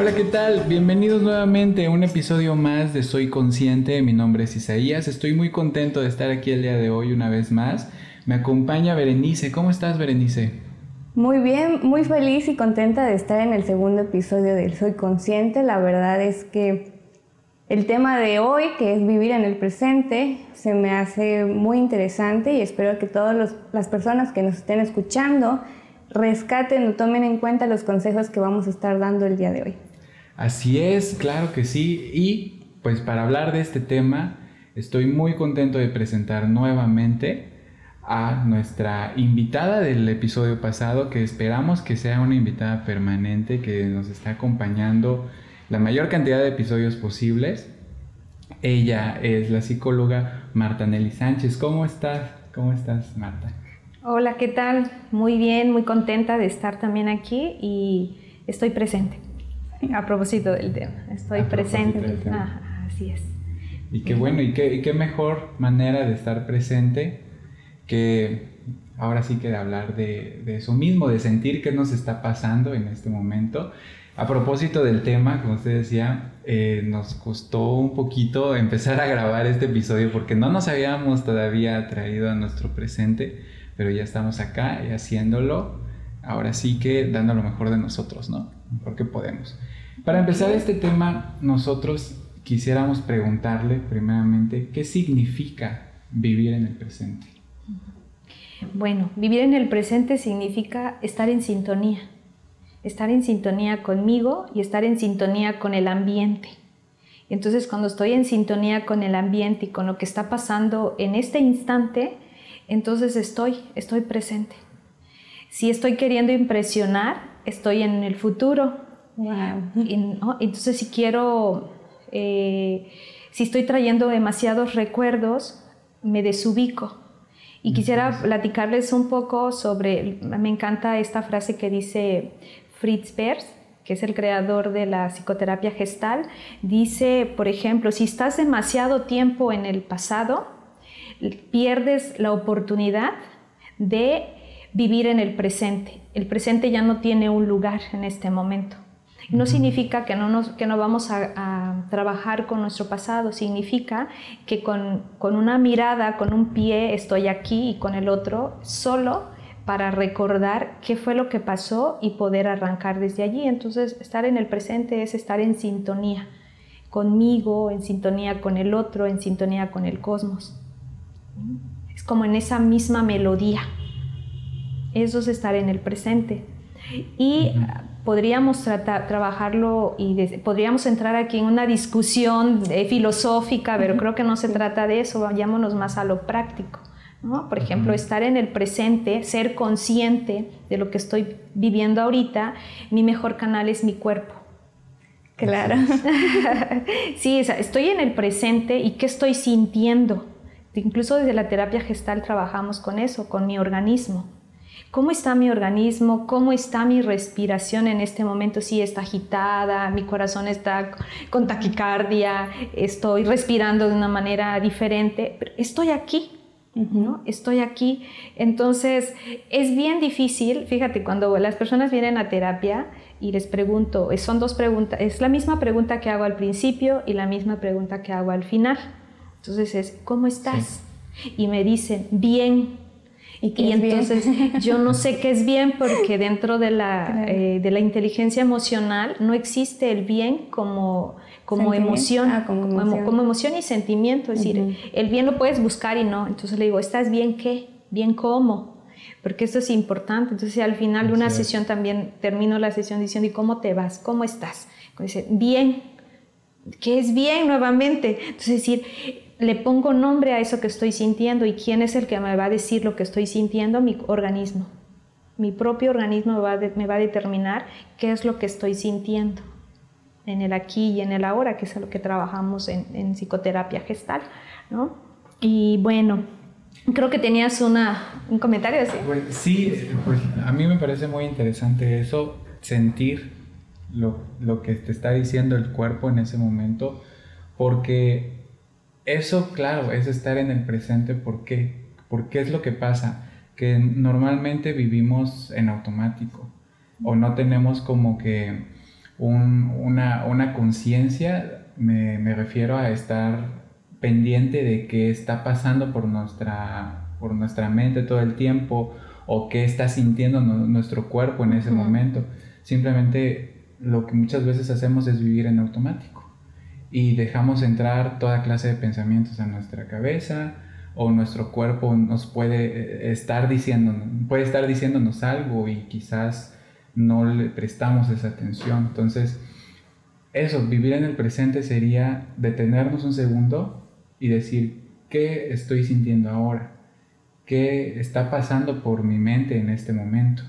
Hola, ¿qué tal? Bienvenidos nuevamente a un episodio más de Soy Consciente. Mi nombre es Isaías. Estoy muy contento de estar aquí el día de hoy una vez más. Me acompaña Berenice. ¿Cómo estás, Berenice? Muy bien, muy feliz y contenta de estar en el segundo episodio del Soy Consciente. La verdad es que el tema de hoy, que es vivir en el presente, se me hace muy interesante y espero que todas las personas que nos estén escuchando rescaten o tomen en cuenta los consejos que vamos a estar dando el día de hoy. Así es, claro que sí. Y pues para hablar de este tema, estoy muy contento de presentar nuevamente a nuestra invitada del episodio pasado, que esperamos que sea una invitada permanente, que nos está acompañando la mayor cantidad de episodios posibles. Ella es la psicóloga Marta Nelly Sánchez. ¿Cómo estás? ¿Cómo estás, Marta? Hola, ¿qué tal? Muy bien, muy contenta de estar también aquí y estoy presente. A propósito del tema, estoy presente. así es. Y qué bueno, y qué, y qué mejor manera de estar presente que ahora sí que de hablar de, de, eso mismo, de sentir qué nos está pasando en este momento. A propósito del tema, como usted decía, eh, nos costó un poquito empezar a grabar este episodio porque no nos habíamos todavía traído a nuestro presente, pero ya estamos acá y haciéndolo. Ahora sí que dando lo mejor de nosotros, ¿no? Porque podemos. Para empezar este tema, nosotros quisiéramos preguntarle primeramente qué significa vivir en el presente. Bueno, vivir en el presente significa estar en sintonía, estar en sintonía conmigo y estar en sintonía con el ambiente. Entonces cuando estoy en sintonía con el ambiente y con lo que está pasando en este instante, entonces estoy, estoy presente. Si estoy queriendo impresionar, estoy en el futuro. Entonces si quiero, eh, si estoy trayendo demasiados recuerdos, me desubico y quisiera platicarles un poco sobre, me encanta esta frase que dice Fritz Perls, que es el creador de la psicoterapia gestal, dice, por ejemplo, si estás demasiado tiempo en el pasado, pierdes la oportunidad de vivir en el presente. El presente ya no tiene un lugar en este momento. No significa que no, nos, que no vamos a, trabajar con nuestro pasado, significa que con, con, una mirada, con un pie estoy aquí y con el otro solo para recordar qué fue lo que pasó y poder arrancar desde allí. Entonces, estar en el presente es estar en sintonía conmigo, en sintonía con el otro, en sintonía con el cosmos. Es como en esa misma melodía. Eso es estar en el presente. Y podríamos tratar, trabajarlo y podríamos entrar aquí en una discusión eh, filosófica, pero creo que no se trata de eso, vayámonos más a lo práctico. ¿no? Por ejemplo, estar en el presente, ser consciente de lo que estoy viviendo ahorita, mi mejor canal es mi cuerpo. Claro. sí, estoy en el presente y qué estoy sintiendo. Incluso desde la terapia gestal trabajamos con eso, con mi organismo ¿Cómo está mi organismo? ¿Cómo está mi respiración en este momento? Si está agitada, mi corazón está con taquicardia, estoy respirando de una manera diferente, pero estoy aquí, ¿no? Estoy aquí. Entonces, es bien difícil, fíjate, cuando las personas vienen a terapia y les pregunto, son dos preguntas, es la misma pregunta que hago al principio y la misma pregunta que hago al final. Entonces es, ¿cómo estás? Y me dicen, bien. Y, entonces yo no sé qué es bien porque dentro de la, eh, de la inteligencia emocional no existe el bien como, como emoción, ah, como, emoción. y sentimiento. Es decir, el bien lo puedes buscar y no. Entonces le digo, ¿estás bien qué? ¿Bien cómo? Porque esto es importante. Entonces al final de una sesión también termino la sesión diciendo, ¿y cómo te vas? ¿Cómo estás? Dice, bien. ¿Qué es bien nuevamente? Entonces decir, le pongo nombre a eso que estoy sintiendo y quién es el que me va a decir lo que estoy sintiendo, mi organismo. Mi propio organismo me va, a determinar qué es lo que estoy sintiendo en el aquí y en el ahora, que es lo que trabajamos en, psicoterapia gestal. ¿no? Y bueno, creo que tenías una, un comentario así. Pues, sí, pues a mí me parece muy interesante eso, sentir lo, lo que te está diciendo el cuerpo en ese momento, porque eso, claro, es estar en el presente. ¿Por qué? Porque es lo que pasa, que normalmente vivimos en automático o no tenemos como que una, una conciencia, me, me, refiero a estar pendiente de qué está pasando por nuestra, por nuestra mente todo el tiempo o qué está sintiendo nuestro cuerpo en ese momento. Simplemente lo que muchas veces hacemos es vivir en automático y dejamos entrar toda clase de pensamientos a nuestra cabeza o nuestro cuerpo nos puede eh, estar diciendo, puede estar diciéndonos algo y quizás no le prestamos esa atención. Entonces, eso, vivir en el presente sería detenernos un segundo y decir, ¿qué estoy sintiendo ahora? ¿Qué está pasando por mi mente en este momento?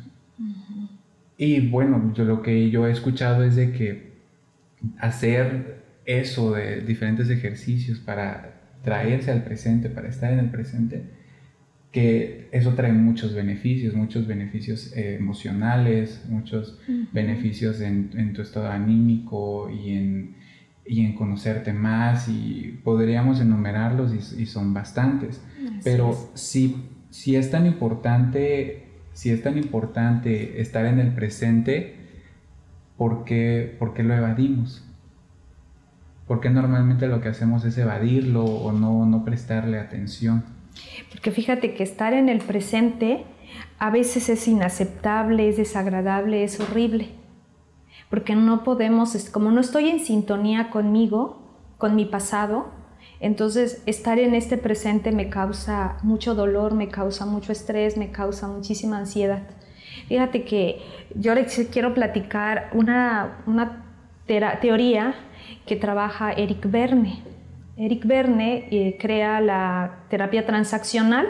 Y bueno, yo lo que yo he escuchado es de que hacer eso de diferentes ejercicios para traerse al presente, para estar en el presente, que eso trae muchos beneficios, muchos beneficios eh, emocionales, muchos beneficios en, tu estado anímico y en, y en, conocerte más y podríamos enumerarlos y, son bastantes. Pero si, si es tan importante, si es tan importante estar en el presente, ¿por qué, por qué lo evadimos? Porque normalmente lo que hacemos es evadirlo o no, no prestarle atención. Porque fíjate que estar en el presente a veces es inaceptable, es desagradable, es horrible. Porque no podemos, como no estoy en sintonía conmigo, con mi pasado, entonces estar en este presente me causa mucho dolor, me causa mucho estrés, me causa muchísima ansiedad. Fíjate que yo les quiero platicar una, una teoría que trabaja Eric Verne. Eric Verne eh, crea la terapia transaccional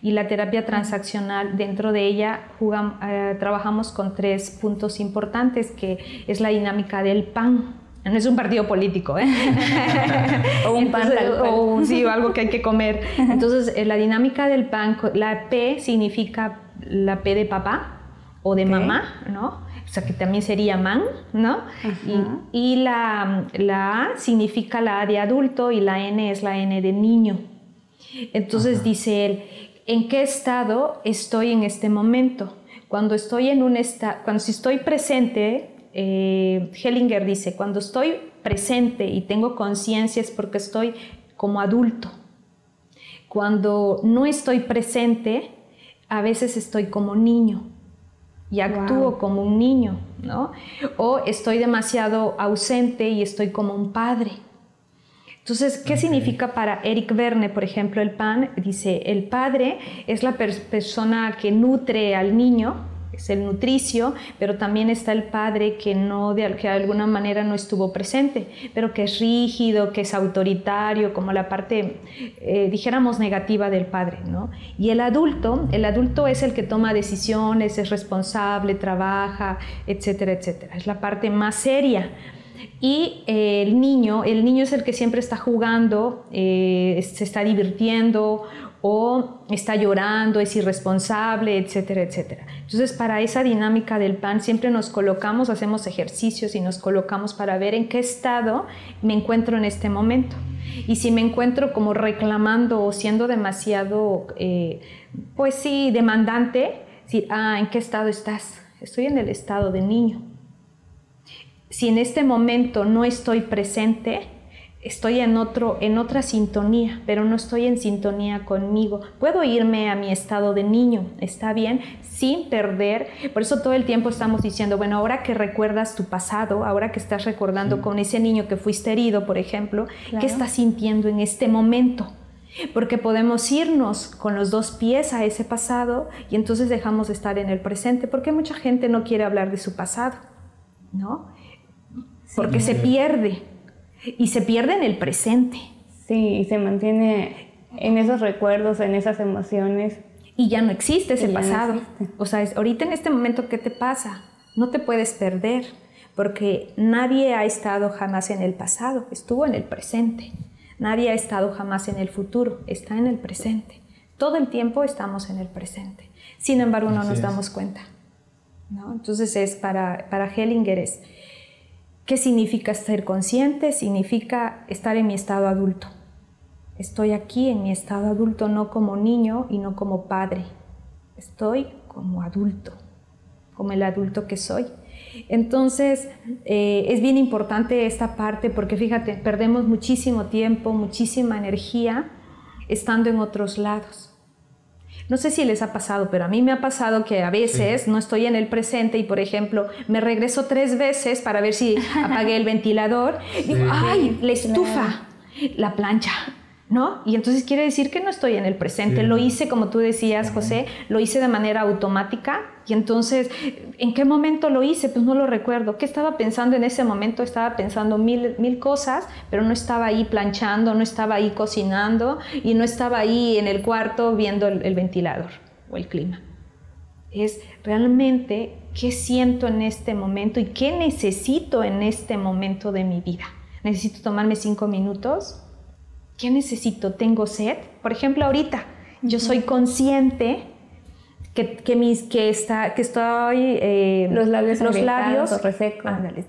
y la terapia transaccional dentro de ella eh, trabajamos con tres puntos importantes que es la dinámica del pan. No es un partido político, ¿eh? o un pan O, sí, algo que hay que comer. Entonces, la dinámica del pan, la P significa la P de papá o de mamá, ¿no? o sea que también sería man, ¿no? Y, la, A significa la A de adulto y la N es la N de niño. Entonces dice él, ¿en qué estado estoy en este momento? Cuando estoy en un estado, cuando si estoy presente, eh, Hellinger dice, cuando estoy presente y tengo conciencia es porque estoy como adulto. Cuando no estoy presente, a veces estoy como niño y actúo como un niño, ¿no? O estoy demasiado ausente y estoy como un padre. Entonces, ¿qué significa para Eric Verne, por ejemplo, el pan? Dice, el padre es la persona que nutre al niño, es el nutricio, pero también está el padre que, no, de, que de alguna manera no estuvo presente, pero que es rígido, que es autoritario, como la parte, eh, dijéramos, negativa del padre. ¿no? Y el adulto, el adulto es el que toma decisiones, es responsable, trabaja, etcétera, etcétera. Es la parte más seria. Y eh, el niño, el niño es el que siempre está jugando, eh, se está divirtiendo o está llorando, es irresponsable, etcétera, etcétera. Entonces, para esa dinámica del pan siempre nos colocamos, hacemos ejercicios y nos colocamos para ver en qué estado me encuentro en este momento. Y si me encuentro como reclamando o siendo demasiado, eh, pues sí, demandante, decir, ah, ¿en qué estado estás? Estoy en el estado de niño. Si en este momento no estoy presente, estoy en, otro, en otra sintonía, pero no estoy en sintonía conmigo. Puedo irme a mi estado de niño, está bien, sin perder. Por eso todo el tiempo estamos diciendo, bueno, ahora que recuerdas tu pasado, ahora que estás recordando con ese niño que fuiste herido, por ejemplo, ¿qué estás sintiendo en este momento? Porque podemos irnos con los dos pies a ese pasado y entonces dejamos de estar en el presente, porque mucha gente no quiere hablar de su pasado, ¿no? Porque se pierde y se pierde en el presente. Sí, y se mantiene en esos recuerdos, en esas emociones. Y ya no existe ese pasado. O sea, ahorita en este momento, ¿qué te pasa? No te puedes perder, porque nadie ha estado jamás en el pasado, estuvo en el presente. Nadie ha estado jamás en el futuro, está en el presente. Todo el tiempo estamos en el presente. Sin embargo, no nos damos cuenta. ¿no? Entonces, es para, para Hellinger es ¿Qué significa ser consciente? Significa estar en mi estado adulto. Estoy aquí en mi estado adulto no como niño y no como padre. Estoy como adulto, como el adulto que soy. Entonces, eh, es bien importante esta parte porque fíjate, perdemos muchísimo tiempo, muchísima energía estando en otros lados. No sé si les ha pasado, pero a mí me ha pasado que a veces no estoy en el presente y, por ejemplo, me regreso tres veces para ver si apagué el ventilador. Y digo, ¡ay! La estufa, la plancha, ¿no? Y entonces quiere decir que no estoy en el presente. Lo hice, como tú decías, José, lo hice de manera automática. Y entonces, ¿en qué momento lo hice? Pues no lo recuerdo. ¿Qué estaba pensando en ese momento? Estaba pensando mil, mil cosas, pero no estaba ahí planchando, no estaba ahí cocinando y no estaba ahí en el cuarto viendo el, el ventilador o el clima. Es realmente qué siento en este momento y qué necesito en este momento de mi vida. Necesito tomarme cinco minutos ¿Qué necesito? ¿Tengo sed? Por ejemplo, ahorita yo soy consciente que, que, mis, que, está, que estoy... Eh, los labios los labios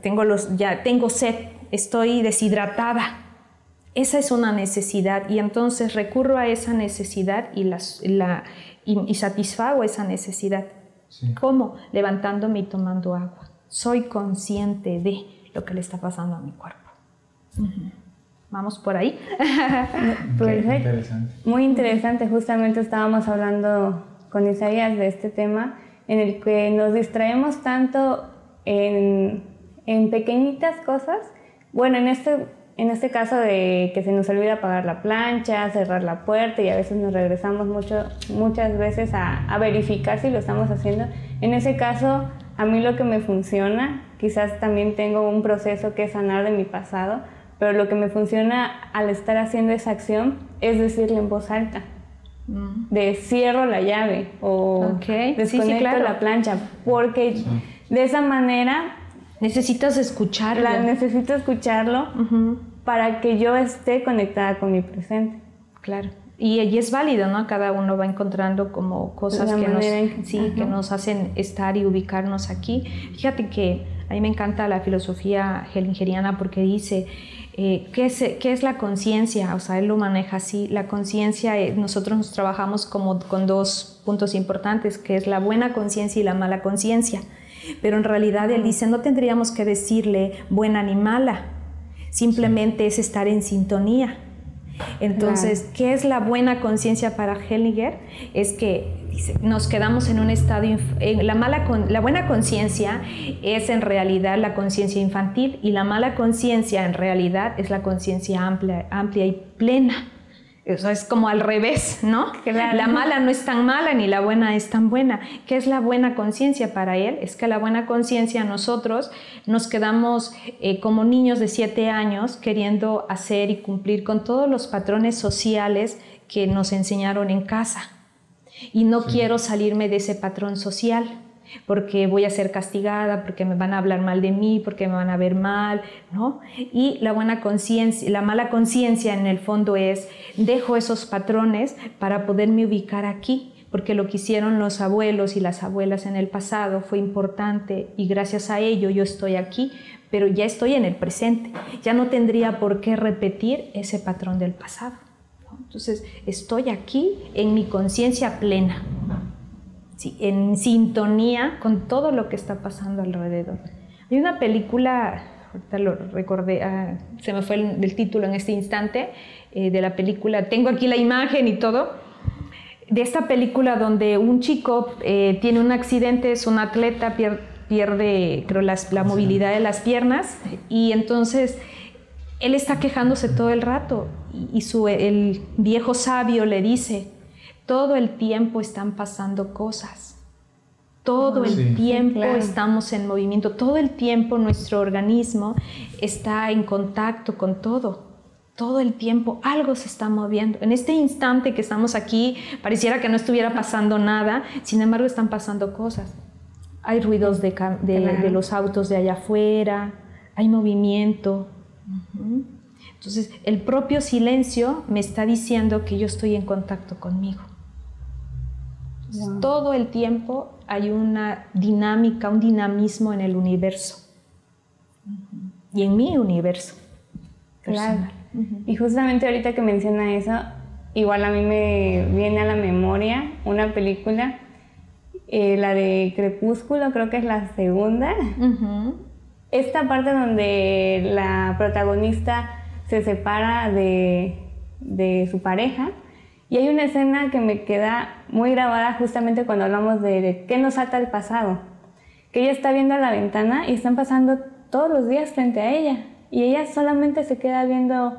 tengo, los, ya, tengo sed, estoy deshidratada. Esa es una necesidad y entonces recurro a esa necesidad y, las, la, y, satisfago esa necesidad. ¿Cómo? Levantándome y tomando agua. Soy consciente de lo que le está pasando a mi cuerpo. Vamos por ahí. Muy interesante. Justamente estábamos hablando con Isaías de este tema en el que nos distraemos tanto en, en pequeñitas cosas. Bueno, en este, en este caso de que se nos olvida apagar la plancha, cerrar la puerta y a veces nos regresamos mucho, muchas veces a, a verificar si lo estamos haciendo. En ese caso, a mí lo que me funciona, quizás también tengo un proceso que sanar de mi pasado, pero lo que me funciona al estar haciendo esa acción es decirle en voz alta. Mm. De cierro la llave o desconecto la plancha, porque de esa manera necesitas escucharlo. necesito escucharlo para que yo esté conectada con mi presente. Claro. Y, y, es válido, ¿no? Cada uno va encontrando como cosas que nos, sí, que nos hacen estar y ubicarnos aquí. Fíjate que a mí me encanta la filosofía hellingeriana porque dice, eh, ¿qué, es, ¿qué, es, la conciencia? O sea, él lo maneja así. La conciencia, eh, nosotros nos trabajamos como con dos puntos importantes, que es la buena conciencia y la mala conciencia. Pero en realidad él dice, no tendríamos que decirle buena ni mala, simplemente es estar en sintonía. Entonces, ¿qué es la buena conciencia para Hellinger? Es que nos quedamos en un estado, la, mala, la buena conciencia es en realidad la conciencia infantil y la mala conciencia en realidad es la conciencia amplia, amplia y plena. Eso es como al revés, ¿no? La mala no es tan mala ni la buena es tan buena. ¿Qué es la buena conciencia para él? Es que la buena conciencia nosotros nos quedamos eh, como niños de siete años queriendo hacer y cumplir con todos los patrones sociales que nos enseñaron en casa y no quiero salirme de ese patrón social porque voy a ser castigada, porque me van a hablar mal de mí, porque me van a ver mal, ¿no? Y la buena conciencia, la mala conciencia en el fondo es dejo esos patrones para poderme ubicar aquí, porque lo que hicieron los abuelos y las abuelas en el pasado fue importante y gracias a ello yo estoy aquí, pero ya estoy en el presente. Ya no tendría por qué repetir ese patrón del pasado. Entonces, estoy aquí en mi conciencia plena, en sintonía con todo lo que está pasando alrededor. Hay una película, ahorita lo recordé, ah, se me fue el, título en este instante, eh, de la película, tengo aquí la imagen y todo, de esta película donde un chico eh, tiene un accidente, es un atleta, pierde, creo, la movilidad de las piernas y entonces él está quejándose todo el rato y su, el viejo sabio le dice, todo el tiempo están pasando cosas, todo el tiempo estamos en movimiento, todo el tiempo nuestro organismo está en contacto con todo. Todo el tiempo algo se está moviendo. En este instante que estamos aquí, pareciera que no estuviera pasando nada, sin embargo están pasando cosas. Hay ruidos de, de los autos de allá afuera, hay movimiento, entonces, el propio silencio me está diciendo que yo estoy en contacto conmigo. Todo el tiempo hay una dinámica, un dinamismo en el universo y en mi universo. Claro. Y justamente ahorita que menciona eso, igual a mí me viene a la memoria una película eh, la de Crepúsculo, creo que es la segunda. Esta parte donde la protagonista se separa de, su pareja. Y hay una escena que me queda muy grabada justamente cuando hablamos de, qué nos ata el pasado. Que ella está viendo la ventana y están pasando todos los días frente a ella. Y ella solamente se queda viendo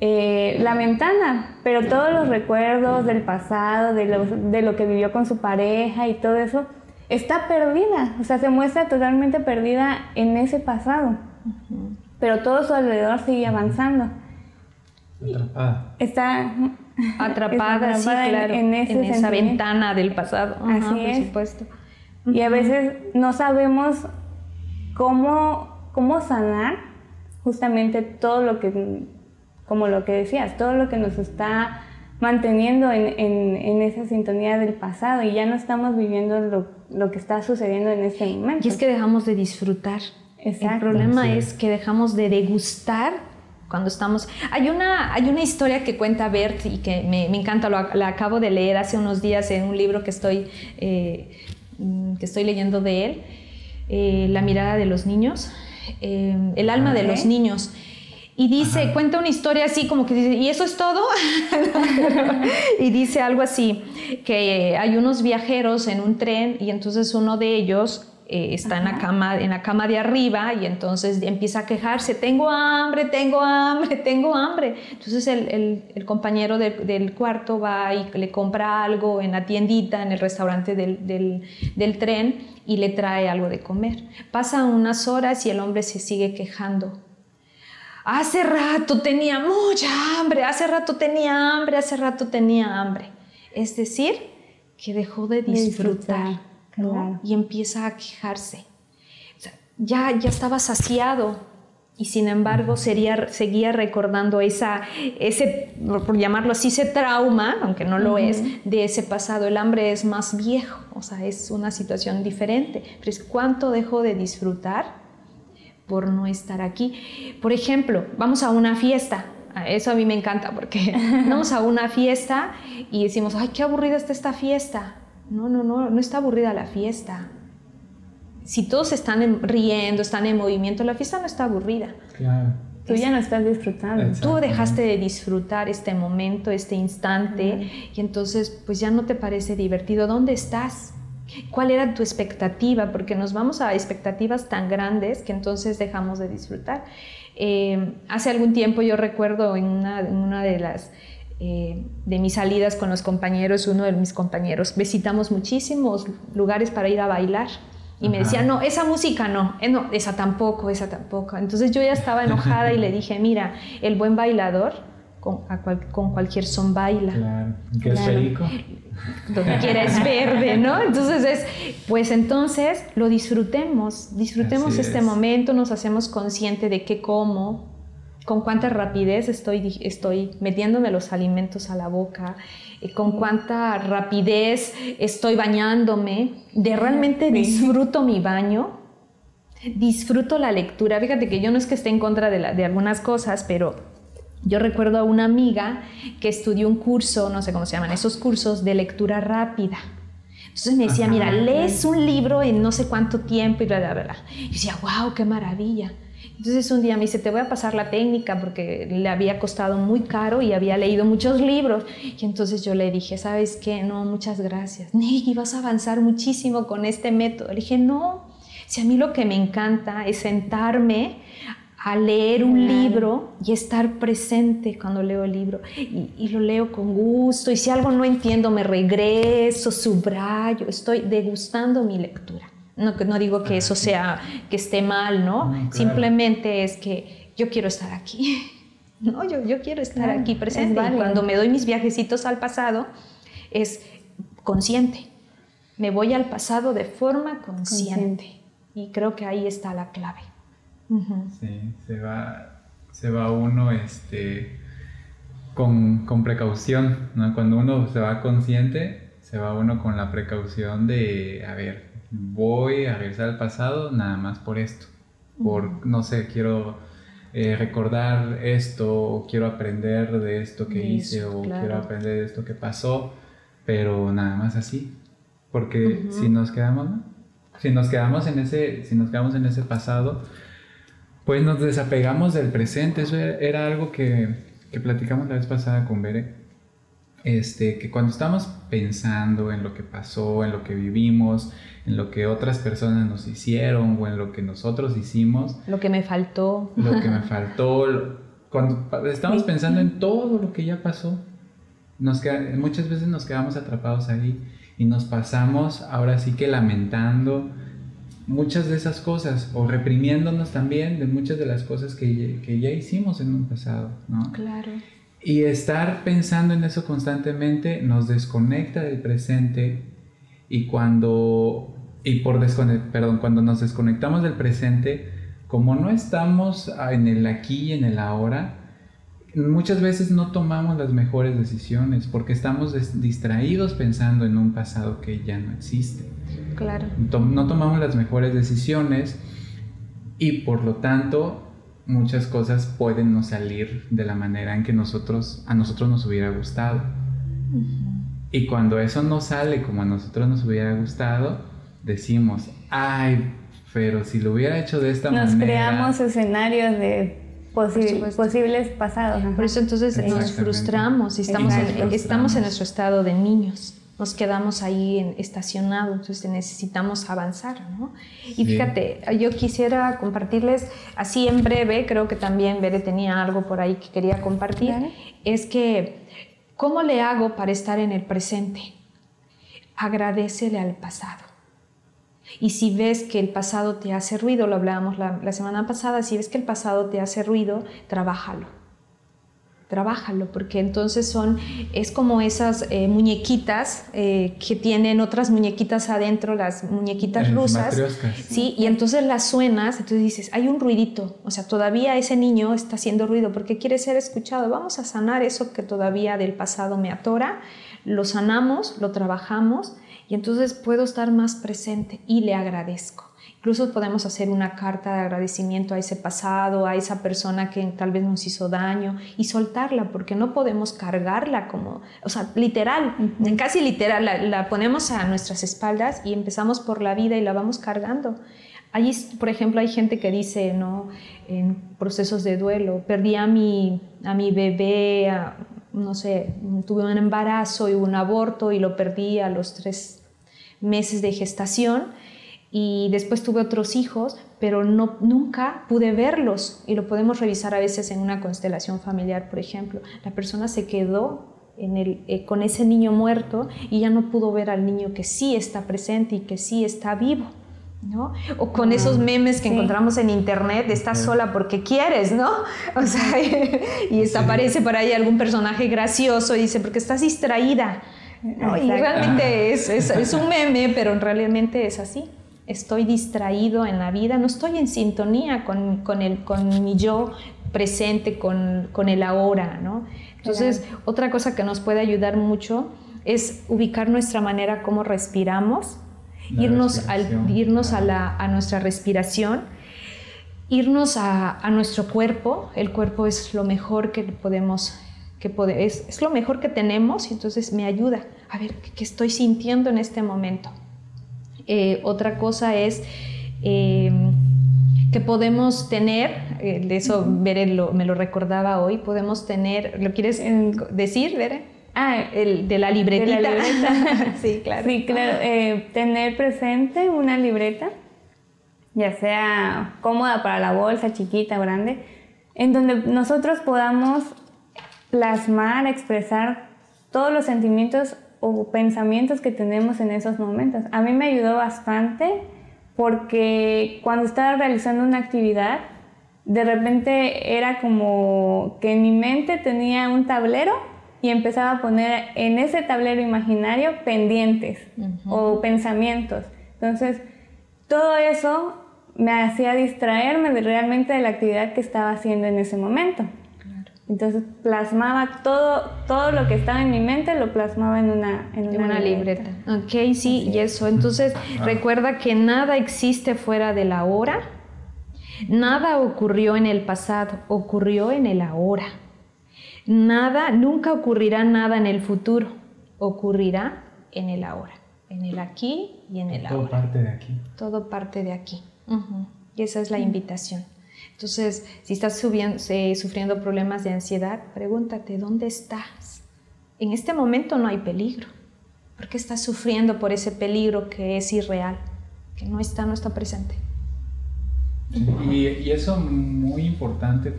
eh, la ventana, pero todos los recuerdos del pasado, de lo, de lo, que vivió con su pareja y todo eso, está perdida, o sea, se muestra totalmente perdida en ese pasado, pero todo su alrededor sigue avanzando. Atrapada. Está atrapada, sí, claro, en, esa ventana del pasado. Así es. Por supuesto. Y a veces no sabemos cómo, cómo sanar justamente todo lo que como lo que decías, todo lo que nos está manteniendo en, en, esa sintonía del pasado y ya no estamos viviendo lo, lo, que está sucediendo en este momento. Y es que dejamos de disfrutar. Exacto. El problema es que dejamos de degustar cuando estamos... Hay una, hay una historia que cuenta Bert y que me, me encanta, lo, la acabo de leer hace unos días en un libro que estoy, eh, que estoy leyendo de él, eh, La mirada de los niños, eh, el alma de los niños y dice, cuenta una historia así como que dice, ¿y eso es todo? y dice algo así, que hay unos viajeros en un tren y entonces uno de ellos eh, está en la, cama, en la cama de arriba y entonces empieza a quejarse, tengo hambre, tengo hambre, tengo hambre. Entonces el, el, compañero del cuarto va y le compra algo en la tiendita, en el restaurante del, del, del tren y le trae algo de comer. Pasan unas horas y el hombre se sigue quejando Hace rato tenía mucha hambre, hace rato tenía hambre, hace rato tenía hambre. Es decir, que dejó de disfrutar, y empieza a quejarse. ya, ya estaba saciado y sin embargo seguía recordando esa, ese, por llamarlo así, ese trauma, aunque no lo es, de ese pasado. El hambre es más viejo, o sea, es una situación diferente. Pero es cuánto dejó de disfrutar por no estar aquí. Por ejemplo, vamos a una fiesta. Eso a mí me encanta porque vamos a una fiesta y decimos, ay, qué aburrida está esta fiesta. No, no, no, no está aburrida la fiesta. Si todos están riendo, están en movimiento, la fiesta no está aburrida. Claro. Tú ya no estás disfrutando. Tú dejaste de disfrutar este momento, este instante, y entonces pues ya no te parece divertido. ¿Dónde estás? ¿Cuál era tu expectativa? Porque nos vamos a expectativas tan grandes que entonces dejamos de disfrutar. Eh, hace algún tiempo yo recuerdo en una, de las... Eh, de mis salidas con los compañeros, uno de mis compañeros, visitamos muchísimos lugares para ir a bailar. Y me decía, no, esa música no, eh, no, esa tampoco, esa tampoco. Entonces yo ya estaba enojada y le dije, mira, el buen bailador con, con cualquier son baila. Claro, ¿qué es perico? donde quiera es verde, ¿no? Entonces es, pues entonces lo disfrutemos, disfrutemos este momento, nos hacemos consciente de qué como, con cuánta rapidez estoy, estoy metiéndome los alimentos a la boca, eh, con cuánta rapidez estoy bañándome, de realmente disfruto mi baño, disfruto la lectura. Fíjate que yo no es que esté en contra de, de algunas cosas, pero yo recuerdo a una amiga que estudió un curso, no sé cómo se llaman, esos cursos de lectura rápida. Entonces me decía, mira, lees un libro en no sé cuánto tiempo y bla, bla, bla. Y yo decía, wow, qué maravilla. Entonces un día me dice, te voy a pasar la técnica porque le había costado muy caro y había leído muchos libros. Y entonces yo le dije, ¿sabes qué? No, muchas gracias. Negi, vas a avanzar muchísimo con este método. Le dije, no, si a mí lo que me encanta es sentarme a leer un libro y estar presente cuando leo el libro. Y, lo leo con gusto. Y si algo no entiendo, me regreso, subrayo. Estoy degustando mi lectura. No, no digo que eso sea, que esté mal, ¿no? Simplemente es que yo quiero estar aquí. No, yo, yo quiero estar aquí presente. Y cuando me doy mis viajecitos al pasado, es consciente. Me voy al pasado de forma consciente. Y creo que ahí está la clave. Sí, se va, se va uno este, con, con precaución, ¿no? Cuando uno se va consciente, se va uno con la precaución de, a ver, voy a regresar al pasado nada más por esto, por, no sé, quiero eh, recordar esto, o quiero aprender de esto que hice, o quiero aprender de esto que pasó, pero nada más así. porque si nos quedamos, si nos quedamos en ese, si nos quedamos en ese pasado, pues nos desapegamos del presente. Eso era, algo que, que, platicamos la vez pasada con Bere. Este, que cuando estamos pensando en lo que pasó, en lo que vivimos, en lo que otras personas nos hicieron o en lo que nosotros hicimos. Lo que me faltó. Lo que me faltó. Cuando estamos pensando en todo lo que ya pasó, nos muchas veces nos quedamos atrapados ahí y nos pasamos ahora sí que lamentando muchas de esas cosas o reprimiéndonos también de muchas de las cosas que, que ya hicimos en un pasado, ¿no? Claro. Y estar pensando en eso constantemente nos desconecta del presente y cuando y por perdón, cuando nos desconectamos del presente, como no estamos en el aquí y en el ahora, muchas veces no tomamos las mejores decisiones porque estamos distraídos pensando en un pasado que ya no existe. Claro. No tomamos las mejores decisiones y por lo tanto muchas cosas pueden no salir de la manera en que nosotros a nosotros nos hubiera gustado. Y cuando eso no sale como a nosotros nos hubiera gustado, decimos, ay, pero si lo hubiera hecho de esta manera. Nos creamos escenarios de posibles pasados. Por eso entonces nos frustramos y estamos, en, estamos en nuestro estado de niños. Nos quedamos ahí estacionados, entonces necesitamos avanzar, ¿no? Y fíjate, yo quisiera compartirles así en breve, creo que también Bere tenía algo por ahí que quería compartir, es que, ¿cómo le hago para estar en el presente? Agradecele al pasado. Y si ves que el pasado te hace ruido, lo hablábamos la, semana pasada, si ves que el pasado te hace ruido, trabájalo. Trabájalo, porque entonces son, es como esas eh, muñequitas eh, que tienen otras muñequitas adentro, las muñequitas rusas. Sí, y entonces las suenas, entonces dices, hay un ruidito, o sea, todavía ese niño está haciendo ruido porque quiere ser escuchado. Vamos a sanar eso que todavía del pasado me atora, lo sanamos, lo trabajamos y entonces puedo estar más presente y le agradezco. Incluso podemos hacer una carta de agradecimiento a ese pasado, a esa persona que tal vez nos hizo daño y soltarla, porque no podemos cargarla como, o sea, literal, casi literal, la, ponemos a nuestras espaldas y empezamos por la vida y la vamos cargando. Allí, por ejemplo, hay gente que dice, ¿no? En procesos de duelo, perdí a mi, a mi bebé, no sé, tuve un embarazo y un aborto y lo perdí a los tres meses de gestación y después tuve otros hijos, pero no, nunca pude verlos y lo podemos revisar a veces en una constelación familiar, por ejemplo. La persona se quedó en el, eh, con ese niño muerto y ya no pudo ver al niño que sí está presente y que sí está vivo. ¿no? O con esos memes que encontramos en internet, estás sola porque quieres, ¿no? O sea, y aparece por ahí algún personaje gracioso y dice, porque estás distraída. Y realmente es, es, un meme, pero realmente es así. Estoy distraído en la vida, no estoy en sintonía con, con, el, con mi yo presente, con, con el ahora, ¿no? Entonces, otra cosa que nos puede ayudar mucho es ubicar nuestra manera como respiramos, irnos, al, irnos a, la, a nuestra respiración, irnos a, a, nuestro cuerpo. El cuerpo es lo mejor que podemos que es, es, lo mejor que tenemos y entonces me ayuda a ver qué estoy sintiendo en este momento. Eh, otra cosa es em, que podemos tener, eh, de eso me lo recordaba hoy, podemos tener, ¿lo quieres decir, Bere? Ah, el de la libretita. sí, claro. Sí, claro. Eh, tener presente una libreta, ya sea cómoda para la bolsa, chiquita, grande, en donde nosotros podamos plasmar, expresar todos los sentimientos o pensamientos que tenemos en esos momentos. A mí me ayudó bastante porque cuando estaba realizando una actividad, de repente era como que en mi mente tenía un tablero y empezaba a poner en ese tablero imaginario pendientes o pensamientos. Entonces, todo eso me hacía distraerme de realmente de la actividad que estaba haciendo en ese momento. Entonces plasmaba todo, todo lo que estaba en mi mente, lo plasmaba en una, en una, libreta. Ok, sí, y eso. Entonces ah. recuerda que nada existe fuera de la hora, nada ocurrió en el pasado, ocurrió en el ahora. Nada, nunca ocurrirá nada en el futuro, ocurrirá en el ahora. en el aquí y en el ahora. Todo parte de aquí. Todo parte de aquí. Y esa es la invitación. Entonces, si estás sufriendo problemas de ansiedad, pregúntate, ¿dónde estás? En este momento no hay peligro. ¿Por qué estás sufriendo por ese peligro que es irreal, que no está, no está presente? y, y, eso muy importante,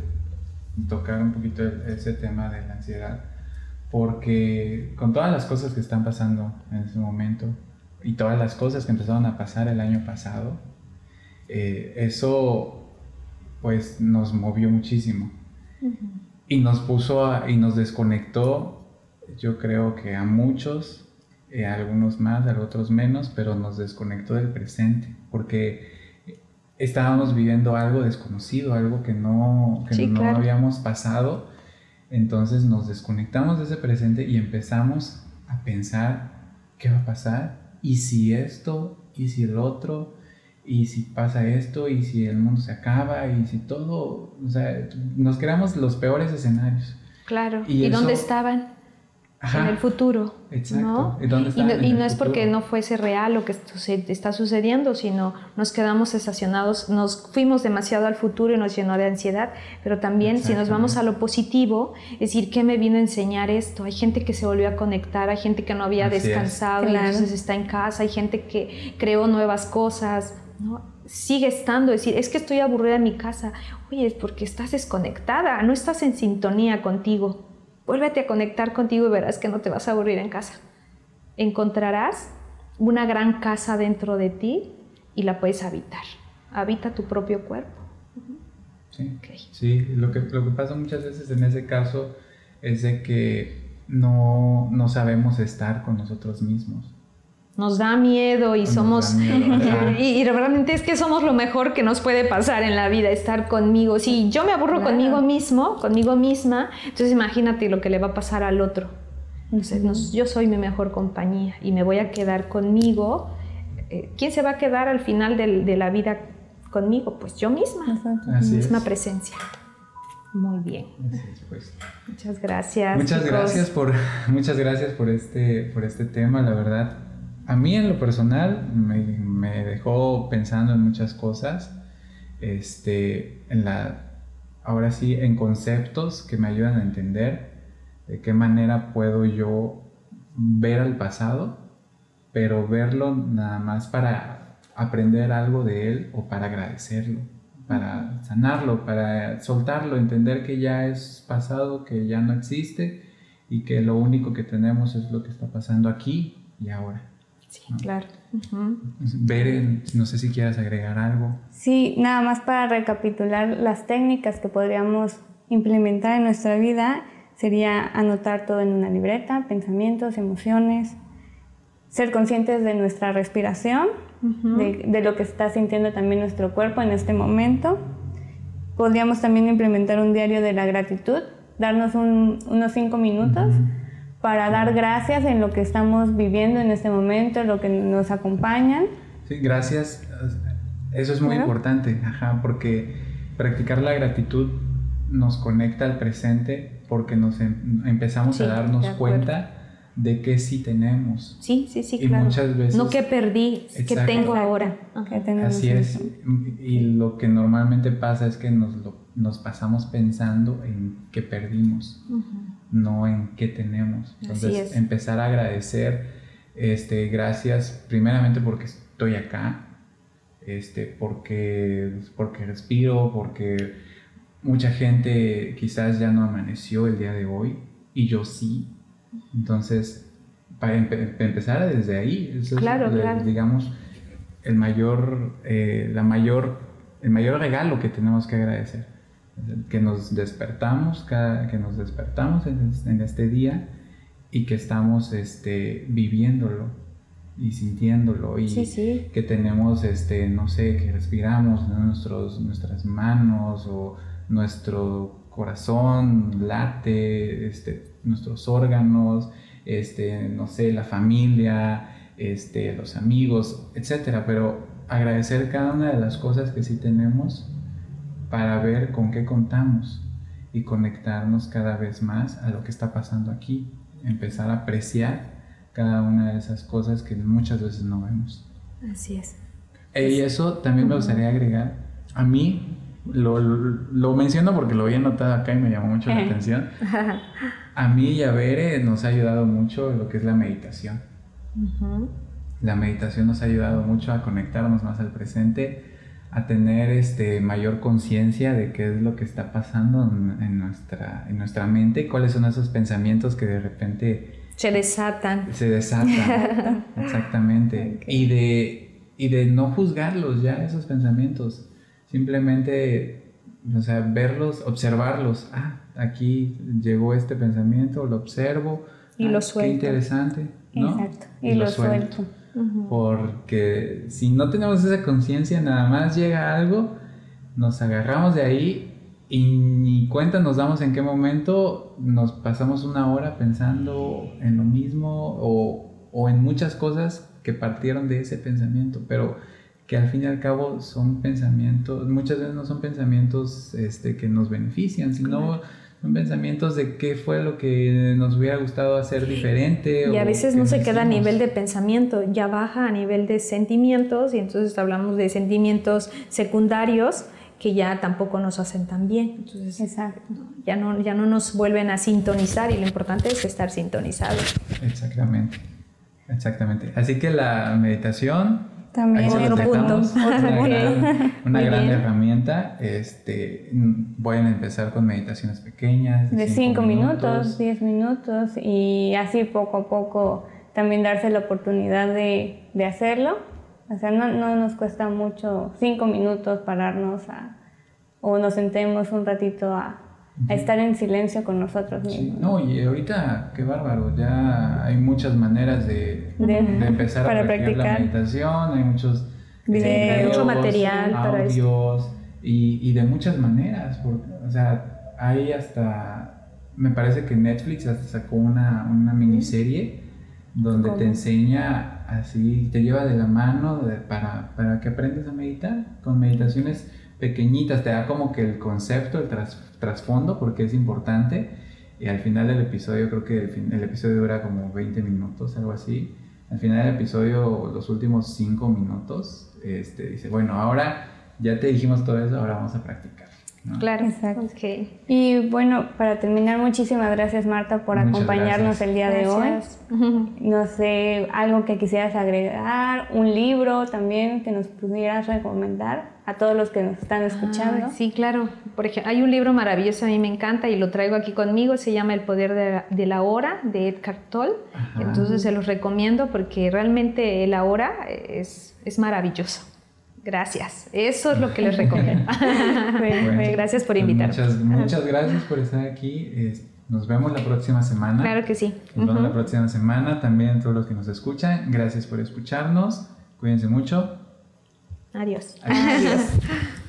tocar un poquito ese tema de la ansiedad, porque con todas las cosas que están pasando en ese momento y todas las cosas que empezaron a pasar el año pasado, eh, eso pues nos movió muchísimo. Y nos puso y nos desconectó, yo creo que a muchos, eh, a algunos más, a otros menos, pero nos desconectó del presente, porque estábamos viviendo algo desconocido, algo que no, que no habíamos pasado. Entonces nos desconectamos de ese presente y empezamos a pensar qué va a pasar y si esto y si el otro y si pasa esto y si el mundo se acaba y si todo, o sea, nos creamos los peores escenarios. Claro, ¿y, dónde estaban? en el futuro. Exacto. ¿Y, no, es porque no fuese real lo que está sucediendo, sino nos quedamos estacionados, nos fuimos demasiado al futuro y nos llenó de ansiedad, pero también si nos vamos a lo positivo, es decir, ¿qué me vino a enseñar esto? Hay gente que se volvió a conectar, hay gente que no había descansado y entonces está en casa, hay gente que creó nuevas cosas, ¿no? sigue estando, es decir, es que estoy aburrida en mi casa, oye, es porque estás desconectada, no estás en sintonía contigo. Vuélvete a conectar contigo y verás que no te vas a aburrir en casa. Encontrarás una gran casa dentro de ti y la puedes habitar. Habita tu propio cuerpo. Sí, sí lo, que, lo que pasa muchas veces en ese caso es de que no, no sabemos estar con nosotros mismos nos da miedo y somos y, realmente es que somos lo mejor que nos puede pasar en la vida estar conmigo. Si yo me aburro conmigo mismo conmigo misma. Entonces imagínate lo que le va a pasar al otro. Entonces yo soy mi mejor compañía y me voy a quedar conmigo. Eh, quién se va a quedar al final de, la vida conmigo pues yo misma. Misma presencia. Muy bien. Pues. muchas gracias muchas gracias por muchas gracias por este por este tema la verdad a mí en lo personal me, dejó pensando en muchas cosas, este, en la, ahora sí, en conceptos que me ayudan a entender de qué manera puedo yo ver al pasado, pero verlo nada más para aprender algo de él o para agradecerlo, para sanarlo, para soltarlo, entender que ya es pasado, que ya no existe y que lo único que tenemos es lo que está pasando aquí y ahora. Sí, claro. Beren, no sé si quieras agregar algo. Sí, nada más para recapitular las técnicas que podríamos implementar en nuestra vida sería anotar todo en una libreta, pensamientos, emociones, ser conscientes de nuestra respiración, de, lo que está sintiendo también nuestro cuerpo en este momento. Podríamos también implementar un diario de la gratitud, darnos unos cinco minutos para dar gracias en lo que estamos viviendo en este momento, lo que nos acompañan. Sí, gracias. Eso es muy importante, ajá, porque practicar la gratitud nos conecta al presente porque nos em, empezamos a darnos cuenta de que sí tenemos. Sí, sí, sí, y muchas veces... No que perdí, que tengo ahora. Así es. Y lo que normalmente pasa es que nos, nos pasamos pensando en que perdimos no en qué tenemos. Entonces, empezar a agradecer, este, gracias primeramente porque estoy acá, este, porque, porque respiro, porque mucha gente quizás ya no amaneció el día de hoy y yo sí. Entonces, para empezar desde ahí, eso es, digamos, el mayor, eh, la mayor, el mayor regalo que tenemos que agradecer que nos despertamos, cada, que nos despertamos en, este día y que estamos este, viviéndolo y sintiéndolo y que tenemos, este, no sé, que respiramos nuestros, nuestras manos o nuestro corazón late, este, nuestros órganos, este, no sé, la familia, este, los amigos, etcétera, pero agradecer cada una de las cosas que sí tenemos para ver con qué contamos y conectarnos cada vez más a lo que está pasando aquí, empezar a apreciar cada una de esas cosas que muchas veces no vemos. Así es. Eh, y eso también me gustaría agregar. A mí, lo, lo, menciono porque lo había notado acá y me llamó mucho la atención. A mí y a Bere nos ha ayudado mucho lo que es la meditación. La meditación nos ha ayudado mucho a conectarnos más al presente, a tener este, mayor conciencia de qué es lo que está pasando en, nuestra, en nuestra mente, cuáles son esos pensamientos que de repente... Se desatan. Se desatan, exactamente. Y, de, y de no juzgarlos ya, esos pensamientos. Simplemente, o sea, verlos, observarlos. Ah, aquí llegó este pensamiento, lo observo. Y lo suelto. Qué interesante. ¿no? Exacto. Y, lo, suelto. Porque si no tenemos esa conciencia, nada más llega algo, nos agarramos de ahí y ni cuenta nos damos en qué momento nos pasamos una hora pensando en lo mismo o, o en muchas cosas que partieron de ese pensamiento, pero que al fin y al cabo son pensamientos, muchas veces no son pensamientos este, que nos benefician, sino son pensamientos de qué fue lo que nos hubiera gustado hacer diferente. Y a veces no se queda a nivel de pensamiento, ya baja a nivel de sentimientos y entonces hablamos de sentimientos secundarios que ya tampoco nos hacen tan bien. Entonces, Exacto. Ya no, ya no nos vuelven a sintonizar y lo importante es estar sintonizados. Exactamente. Exactamente. Así que la meditación también otro punto. Una, gran, herramienta. Este, pueden empezar con meditaciones pequeñas. De 5 minutos, 10 minutos y así poco a poco también darse la oportunidad de, de hacerlo. O sea, no, no, nos cuesta mucho 5 minutos pararnos a, o nos sentemos un ratito a, a estar en silencio con nosotros mismos. no, y ahorita, qué bárbaro, ya hay muchas maneras de, de, empezar a practicar la meditación, hay muchos videos, mucho material audios, y, y, de muchas maneras, porque, o sea, hay hasta, me parece que Netflix hasta sacó una, una miniserie donde te enseña así, te lleva de la mano para, para que aprendas a meditar, con meditaciones pequeñitas, te da como que el concepto, el trasfondo, porque es importante. Y al final del episodio, creo que el, episodio dura como 20 minutos, algo así. Al final del episodio, los últimos 5 minutos, este, dice, bueno, ahora ya te dijimos todo eso, ahora vamos a practicar. Claro, exacto. Y bueno, para terminar, muchísimas gracias Marta por acompañarnos el día de hoy. No sé, algo que quisieras agregar, un libro también que nos pudieras recomendar a todos los que nos están escuchando. sí, claro. Por ejemplo, hay un libro maravilloso, a mí me encanta y lo traigo aquí conmigo, se llama El Poder de la, Hora de Edgar Tolle. Entonces se los recomiendo porque realmente la hora es, es maravilloso. Gracias. Eso es lo que les recomiendo. gracias por pues invitarme. Muchas, muchas gracias por estar aquí. Nos vemos la próxima semana. Claro que sí. Nos vemos la próxima semana. También todos los que nos escuchan. Gracias por escucharnos. Cuídense mucho. Adiós. Adiós.